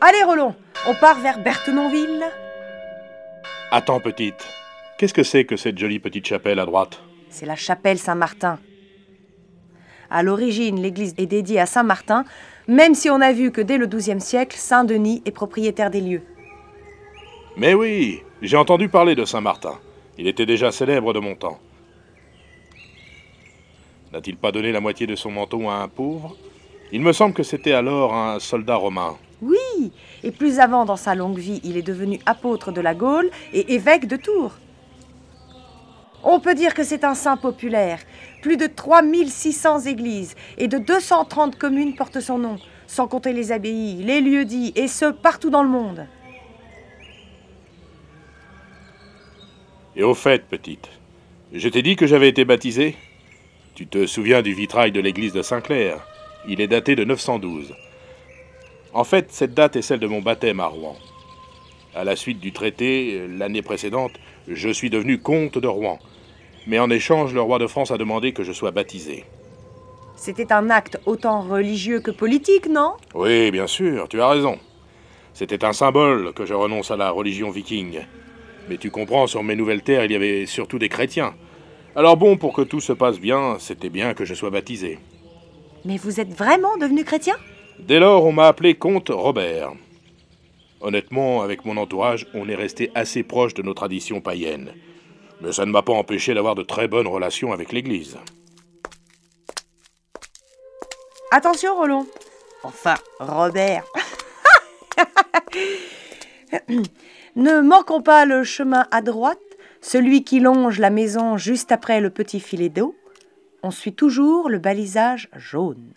Allez, Roland, on part vers Berthenonville Attends, petite. Qu'est-ce que c'est que cette jolie petite chapelle à droite C'est la chapelle Saint-Martin. À l'origine, l'église est dédiée à Saint-Martin, même si on a vu que dès le XIIe siècle, Saint-Denis est propriétaire des lieux. Mais oui, j'ai entendu parler de Saint-Martin. Il était déjà célèbre de mon temps. N'a-t-il pas donné la moitié de son manteau à un pauvre? Il me semble que c'était alors un soldat romain. Oui, et plus avant dans sa longue vie, il est devenu apôtre de la Gaule et évêque de Tours. On peut dire que c'est un saint populaire. Plus de 3600 églises et de 230 communes portent son nom, sans compter les abbayes, les lieux-dits, et ce, partout dans le monde. Et au fait, petite, je t'ai dit que j'avais été baptisé? Tu te souviens du vitrail de l'église de Saint-Clair? Il est daté de 912. En fait, cette date est celle de mon baptême à Rouen. À la suite du traité, l'année précédente, je suis devenu comte de Rouen. Mais en échange, le roi de France a demandé que je sois baptisé. C'était un acte autant religieux que politique, non? Oui, bien sûr, tu as raison. C'était un symbole que je renonce à la religion viking. Mais tu comprends, sur mes nouvelles terres, il y avait surtout des chrétiens. Alors bon, pour que tout se passe bien, c'était bien que je sois baptisé. Mais vous êtes vraiment devenu chrétien? Dès lors, on m'a appelé comte Robert. Honnêtement, avec mon entourage, on est resté assez proche de nos traditions païennes. Mais ça ne m'a pas empêché d'avoir de très bonnes relations avec l'Église. Attention, Roland. Enfin, Robert. ne manquons pas le chemin à droite, celui qui longe la maison juste après le petit filet d'eau. On suit toujours le balisage jaune.